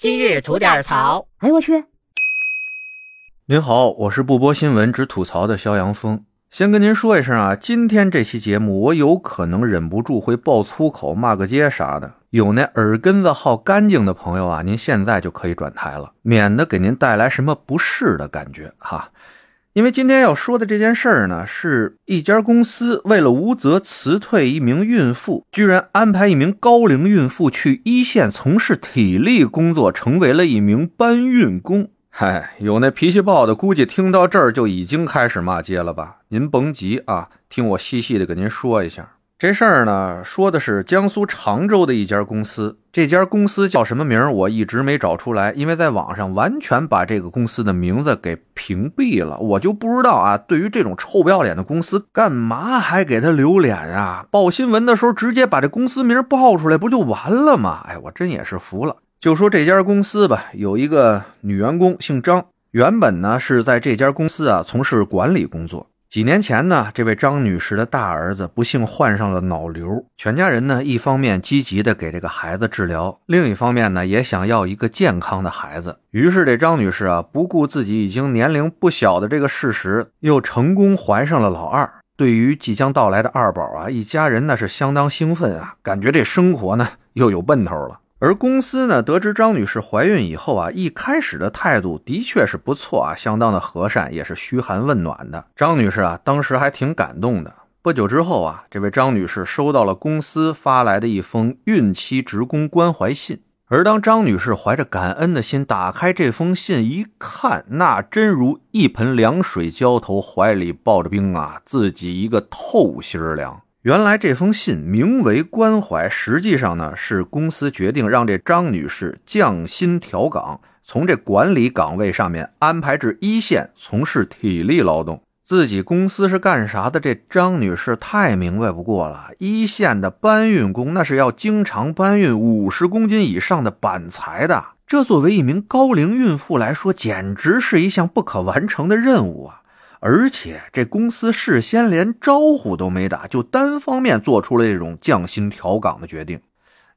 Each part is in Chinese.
今日吐点槽。哎呦我去！您好，我是不播新闻只吐槽的肖阳峰。先跟您说一声啊，今天这期节目我有可能忍不住会爆粗口、骂个街啥的。有那耳根子好干净的朋友啊，您现在就可以转台了，免得给您带来什么不适的感觉哈。因为今天要说的这件事儿呢，是一家公司为了无责辞退一名孕妇，居然安排一名高龄孕妇去一线从事体力工作，成为了一名搬运工。嗨，有那脾气暴的，估计听到这儿就已经开始骂街了吧？您甭急啊，听我细细的给您说一下这事儿呢。说的是江苏常州的一家公司，这家公司叫什么名儿我一直没找出来，因为在网上完全把这个公司的名字给屏蔽了，我就不知道啊。对于这种臭不要脸的公司，干嘛还给他留脸啊？报新闻的时候直接把这公司名报出来，不就完了吗？哎，我真也是服了。就说这家公司吧，有一个女员工姓张，原本呢是在这家公司啊从事管理工作。几年前呢，这位张女士的大儿子不幸患上了脑瘤，全家人呢一方面积极的给这个孩子治疗，另一方面呢也想要一个健康的孩子。于是这张女士啊不顾自己已经年龄不小的这个事实，又成功怀上了老二。对于即将到来的二宝啊，一家人那是相当兴奋啊，感觉这生活呢又有奔头了。而公司呢，得知张女士怀孕以后啊，一开始的态度的确是不错啊，相当的和善，也是嘘寒问暖的。张女士啊，当时还挺感动的。不久之后啊，这位张女士收到了公司发来的一封孕期职工关怀信。而当张女士怀着感恩的心打开这封信一看，那真如一盆凉水浇头，怀里抱着冰啊，自己一个透心凉。原来这封信名为关怀，实际上呢是公司决定让这张女士降薪调岗，从这管理岗位上面安排至一线从事体力劳动。自己公司是干啥的？这张女士太明白不过了。一线的搬运工那是要经常搬运五十公斤以上的板材的，这作为一名高龄孕妇来说，简直是一项不可完成的任务啊！而且这公司事先连招呼都没打，就单方面做出了这种降薪调岗的决定。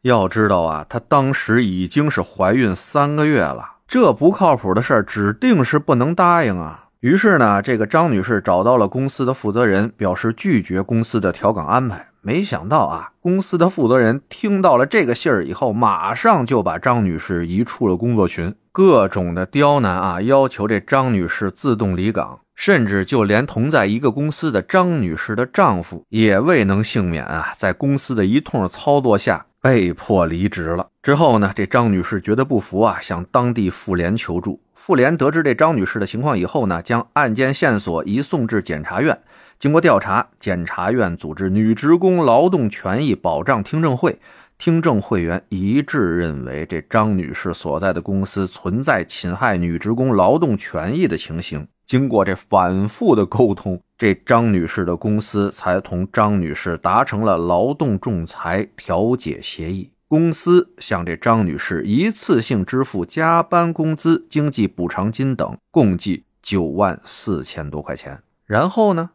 要知道啊，她当时已经是怀孕三个月了，这不靠谱的事儿指定是不能答应啊。于是呢，这个张女士找到了公司的负责人，表示拒绝公司的调岗安排。没想到啊，公司的负责人听到了这个信儿以后，马上就把张女士移出了工作群，各种的刁难啊，要求这张女士自动离岗。甚至就连同在一个公司的张女士的丈夫也未能幸免啊，在公司的一通操作下被迫离职了。之后呢，这张女士觉得不服啊，向当地妇联求助。妇联得知这张女士的情况以后呢，将案件线索移送至检察院。经过调查，检察院组织女职工劳动权益保障听证会，听证会员一致认为这张女士所在的公司存在侵害女职工劳动权益的情形。经过这反复的沟通，这张女士的公司才同张女士达成了劳动仲裁调解协议。公司向这张女士一次性支付加班工资、经济补偿金等，共计九万四千多块钱。然后呢？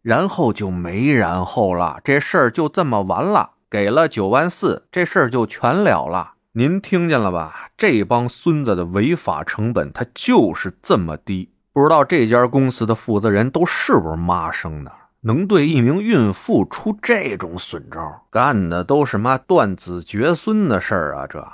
然后就没然后了，这事儿就这么完了。给了九万四，这事儿就全了了。您听见了吧？这帮孙子的违法成本，它就是这么低。不知道这家公司的负责人都是不是妈生的，能对一名孕妇出这种损招，干的都是妈断子绝孙的事儿啊！这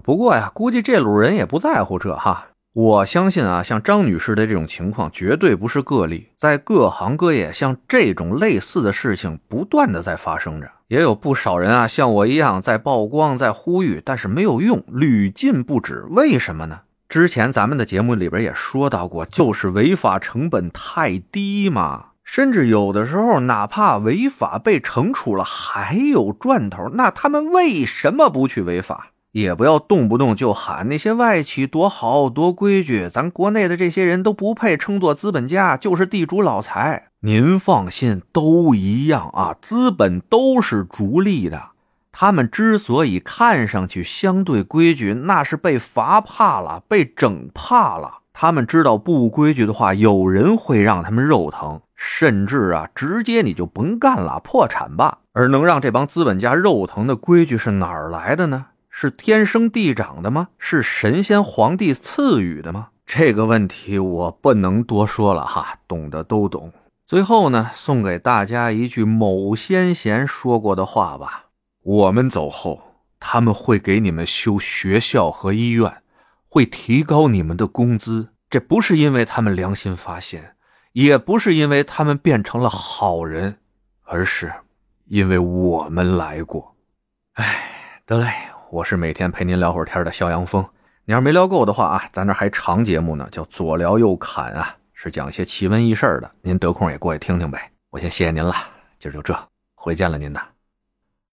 不过呀，估计这路人也不在乎这哈。我相信啊，像张女士的这种情况绝对不是个例，在各行各业，像这种类似的事情不断的在发生着，也有不少人啊，像我一样在曝光、在呼吁，但是没有用，屡禁不止。为什么呢？之前咱们的节目里边也说到过，就是违法成本太低嘛，甚至有的时候哪怕违法被惩处了还有赚头，那他们为什么不去违法？也不要动不动就喊那些外企多好多规矩，咱国内的这些人都不配称作资本家，就是地主老财。您放心，都一样啊，资本都是逐利的。他们之所以看上去相对规矩，那是被罚怕了，被整怕了。他们知道不规矩的话，有人会让他们肉疼，甚至啊，直接你就甭干了，破产吧。而能让这帮资本家肉疼的规矩是哪儿来的呢？是天生地长的吗？是神仙皇帝赐予的吗？这个问题我不能多说了哈，懂的都懂。最后呢，送给大家一句某先贤说过的话吧：我们走后，他们会给你们修学校和医院，会提高你们的工资。这不是因为他们良心发现，也不是因为他们变成了好人，而是因为我们来过。哎，得嘞，我是每天陪您聊会儿天的肖阳峰。你要是没聊够的话啊，咱这还长节目呢，叫左聊右侃啊。是讲些奇闻异事的，您得空也过去听听呗。我先谢谢您了，今儿就这，回见了您呐。